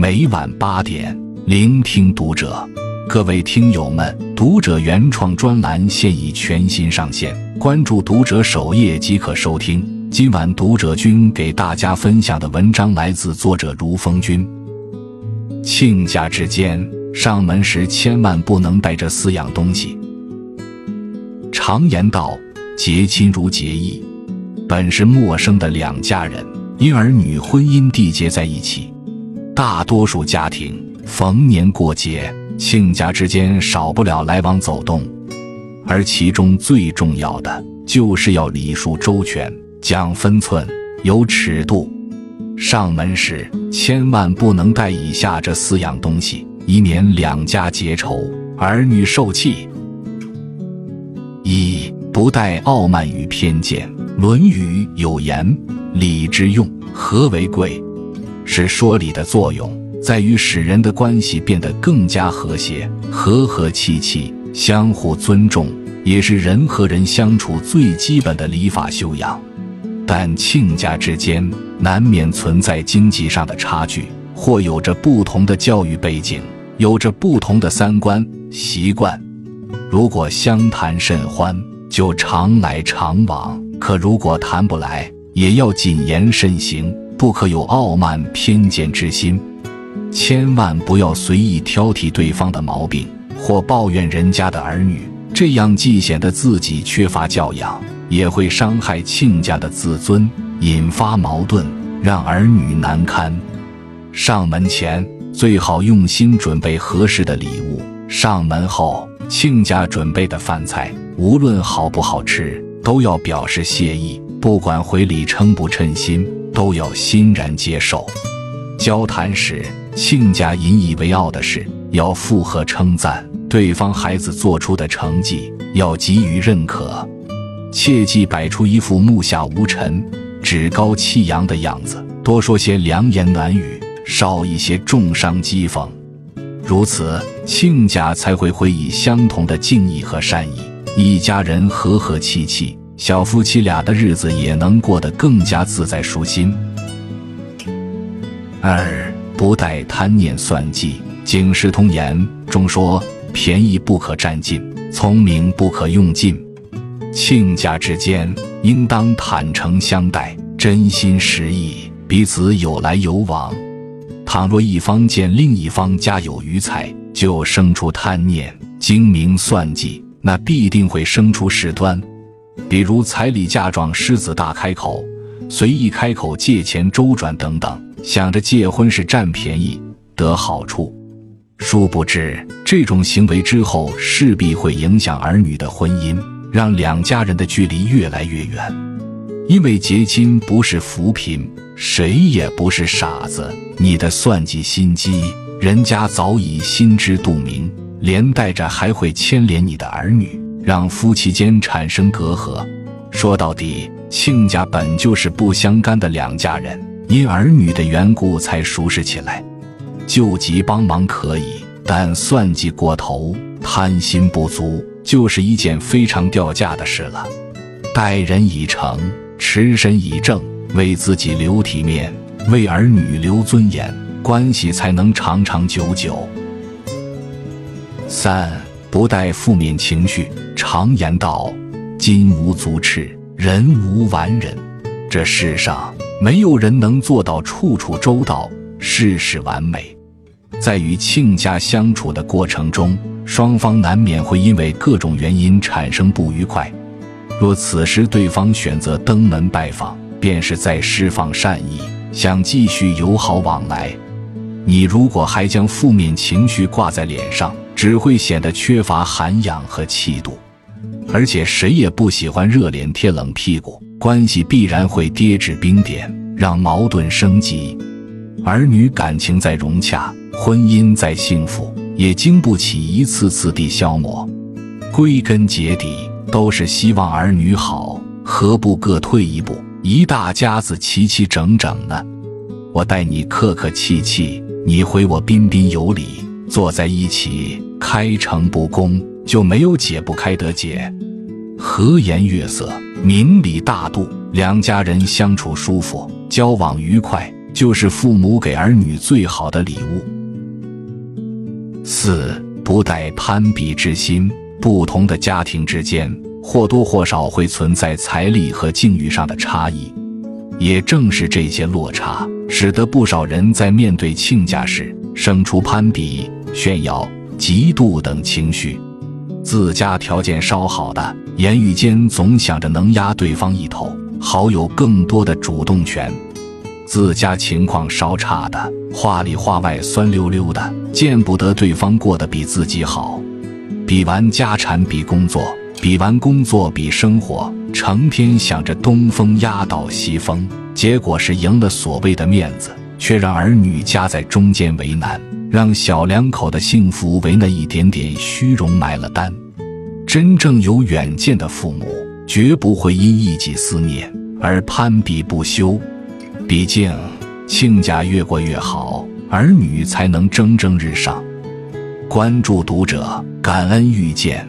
每晚八点，聆听读者。各位听友们，读者原创专栏现已全新上线，关注读者首页即可收听。今晚读者君给大家分享的文章来自作者如风君。亲家之间上门时千万不能带着四样东西。常言道，结亲如结义，本是陌生的两家人，因儿女婚姻缔结在一起。大多数家庭逢年过节。亲家之间少不了来往走动，而其中最重要的就是要礼数周全、讲分寸、有尺度。上门时千万不能带以下这四样东西，以免两家结仇，儿女受气。一不带傲慢与偏见，《论语》有言：“礼之用，和为贵。”是说理的作用。在于使人的关系变得更加和谐、和和气气，相互尊重，也是人和人相处最基本的礼法修养。但亲家之间难免存在经济上的差距，或有着不同的教育背景，有着不同的三观习惯。如果相谈甚欢，就常来常往；可如果谈不来，也要谨言慎行，不可有傲慢偏见之心。千万不要随意挑剔对方的毛病，或抱怨人家的儿女，这样既显得自己缺乏教养，也会伤害亲家的自尊，引发矛盾，让儿女难堪。上门前最好用心准备合适的礼物，上门后亲家准备的饭菜，无论好不好吃，都要表示谢意，不管回礼称不称心，都要欣然接受。交谈时。亲家引以为傲的是要附和称赞对方孩子做出的成绩，要给予认可，切忌摆出一副目下无尘、趾高气扬的样子，多说些良言暖语，少一些重伤讥讽。如此，亲家才会回以相同的敬意和善意，一家人和和气气，小夫妻俩的日子也能过得更加自在舒心。二。不带贪念算计，《警世通言》中说：“便宜不可占尽，聪明不可用尽。”亲家之间应当坦诚相待，真心实意，彼此有来有往。倘若一方见另一方家有余财，就生出贪念、精明算计，那必定会生出事端。比如彩礼嫁妆狮子大开口，随意开口借钱周转等等。想着结婚是占便宜得好处，殊不知这种行为之后势必会影响儿女的婚姻，让两家人的距离越来越远。因为结亲不是扶贫，谁也不是傻子，你的算计心机，人家早已心知肚明，连带着还会牵连你的儿女，让夫妻间产生隔阂。说到底，亲家本就是不相干的两家人。因儿女的缘故才熟识起来，救急帮忙可以，但算计过头、贪心不足，就是一件非常掉价的事了。待人以诚，持身以正，为自己留体面，为儿女留尊严，关系才能长长久久。三不带负面情绪。常言道：“金无足赤，人无完人。”这世上。没有人能做到处处周到、事事完美，在与亲家相处的过程中，双方难免会因为各种原因产生不愉快。若此时对方选择登门拜访，便是在释放善意，想继续友好往来。你如果还将负面情绪挂在脸上，只会显得缺乏涵养和气度。而且谁也不喜欢热脸贴冷屁股。关系必然会跌至冰点，让矛盾升级。儿女感情再融洽，婚姻再幸福，也经不起一次次地消磨。归根结底，都是希望儿女好，何不各退一步，一大家子齐齐整整呢？我待你客客气气，你回我彬彬有礼，坐在一起，开诚布公，就没有解不开的结。和颜悦色，明理大度，两家人相处舒服，交往愉快，就是父母给儿女最好的礼物。四不带攀比之心，不同的家庭之间或多或少会存在财力和境遇上的差异，也正是这些落差，使得不少人在面对亲家时生出攀比、炫耀、嫉妒等情绪。自家条件稍好的，言语间总想着能压对方一头，好有更多的主动权；自家情况稍差的，话里话外酸溜溜的，见不得对方过得比自己好。比完家产比工作，比完工作比生活，成天想着东风压倒西风，结果是赢了所谓的面子，却让儿女夹在中间为难。让小两口的幸福为那一点点虚荣买了单。真正有远见的父母，绝不会因一己私念而攀比不休。毕竟，亲家越过越好，儿女才能蒸蒸日上。关注读者，感恩遇见。